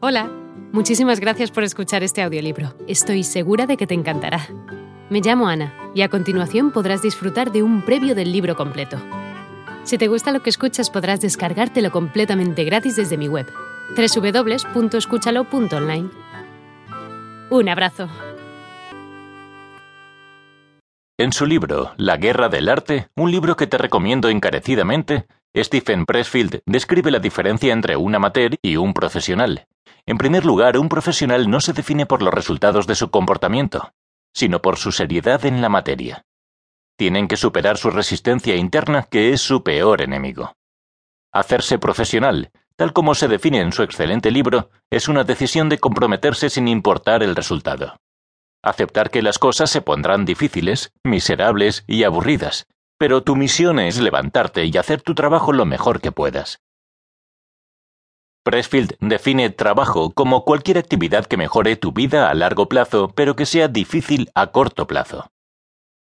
Hola, muchísimas gracias por escuchar este audiolibro. Estoy segura de que te encantará. Me llamo Ana y a continuación podrás disfrutar de un previo del libro completo. Si te gusta lo que escuchas podrás descargártelo completamente gratis desde mi web, www.escúchalo.online. Un abrazo. En su libro La guerra del arte, un libro que te recomiendo encarecidamente, Stephen Pressfield describe la diferencia entre un amateur y un profesional. En primer lugar, un profesional no se define por los resultados de su comportamiento, sino por su seriedad en la materia. Tienen que superar su resistencia interna, que es su peor enemigo. Hacerse profesional, tal como se define en su excelente libro, es una decisión de comprometerse sin importar el resultado. Aceptar que las cosas se pondrán difíciles, miserables y aburridas, pero tu misión es levantarte y hacer tu trabajo lo mejor que puedas. Pressfield define trabajo como cualquier actividad que mejore tu vida a largo plazo, pero que sea difícil a corto plazo.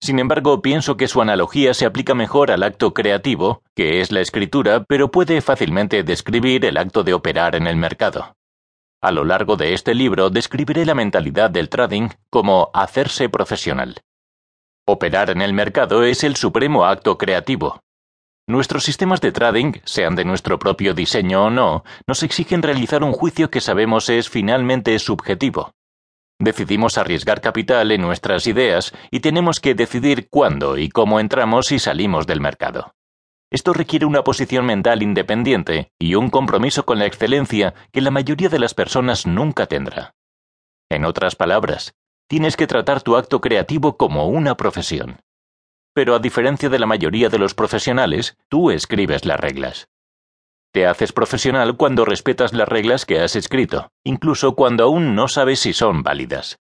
Sin embargo, pienso que su analogía se aplica mejor al acto creativo, que es la escritura, pero puede fácilmente describir el acto de operar en el mercado. A lo largo de este libro describiré la mentalidad del trading como hacerse profesional. Operar en el mercado es el supremo acto creativo, Nuestros sistemas de trading, sean de nuestro propio diseño o no, nos exigen realizar un juicio que sabemos es finalmente subjetivo. Decidimos arriesgar capital en nuestras ideas y tenemos que decidir cuándo y cómo entramos y salimos del mercado. Esto requiere una posición mental independiente y un compromiso con la excelencia que la mayoría de las personas nunca tendrá. En otras palabras, tienes que tratar tu acto creativo como una profesión pero a diferencia de la mayoría de los profesionales, tú escribes las reglas. Te haces profesional cuando respetas las reglas que has escrito, incluso cuando aún no sabes si son válidas.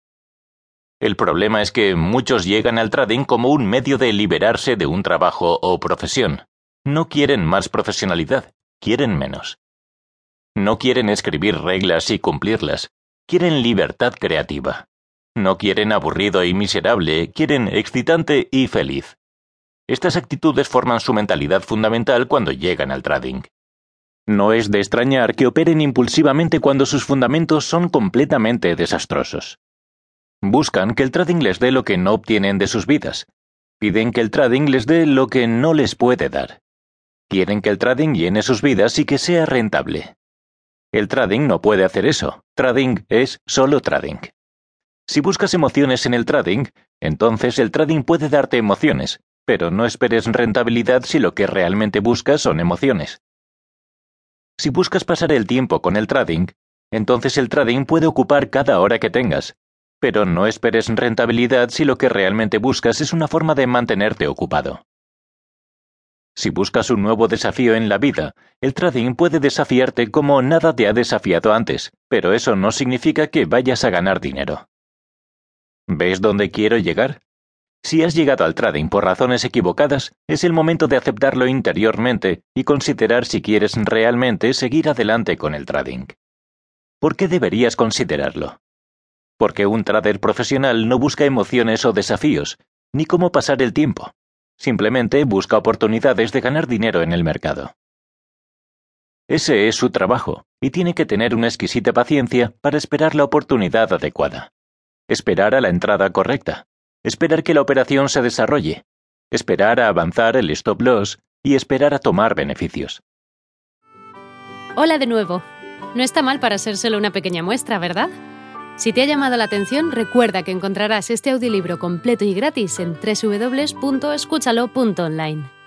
El problema es que muchos llegan al trading como un medio de liberarse de un trabajo o profesión. No quieren más profesionalidad, quieren menos. No quieren escribir reglas y cumplirlas, quieren libertad creativa. No quieren aburrido y miserable, quieren excitante y feliz. Estas actitudes forman su mentalidad fundamental cuando llegan al trading. No es de extrañar que operen impulsivamente cuando sus fundamentos son completamente desastrosos. Buscan que el trading les dé lo que no obtienen de sus vidas. Piden que el trading les dé lo que no les puede dar. Quieren que el trading llene sus vidas y que sea rentable. El trading no puede hacer eso. Trading es solo trading. Si buscas emociones en el trading, entonces el trading puede darte emociones, pero no esperes rentabilidad si lo que realmente buscas son emociones. Si buscas pasar el tiempo con el trading, entonces el trading puede ocupar cada hora que tengas, pero no esperes rentabilidad si lo que realmente buscas es una forma de mantenerte ocupado. Si buscas un nuevo desafío en la vida, el trading puede desafiarte como nada te ha desafiado antes, pero eso no significa que vayas a ganar dinero. ¿Ves dónde quiero llegar? Si has llegado al trading por razones equivocadas, es el momento de aceptarlo interiormente y considerar si quieres realmente seguir adelante con el trading. ¿Por qué deberías considerarlo? Porque un trader profesional no busca emociones o desafíos, ni cómo pasar el tiempo. Simplemente busca oportunidades de ganar dinero en el mercado. Ese es su trabajo, y tiene que tener una exquisita paciencia para esperar la oportunidad adecuada. Esperar a la entrada correcta esperar que la operación se desarrolle, esperar a avanzar el stop loss y esperar a tomar beneficios. Hola de nuevo. No está mal para ser solo una pequeña muestra, ¿verdad? Si te ha llamado la atención, recuerda que encontrarás este audiolibro completo y gratis en www.escúchalo.online.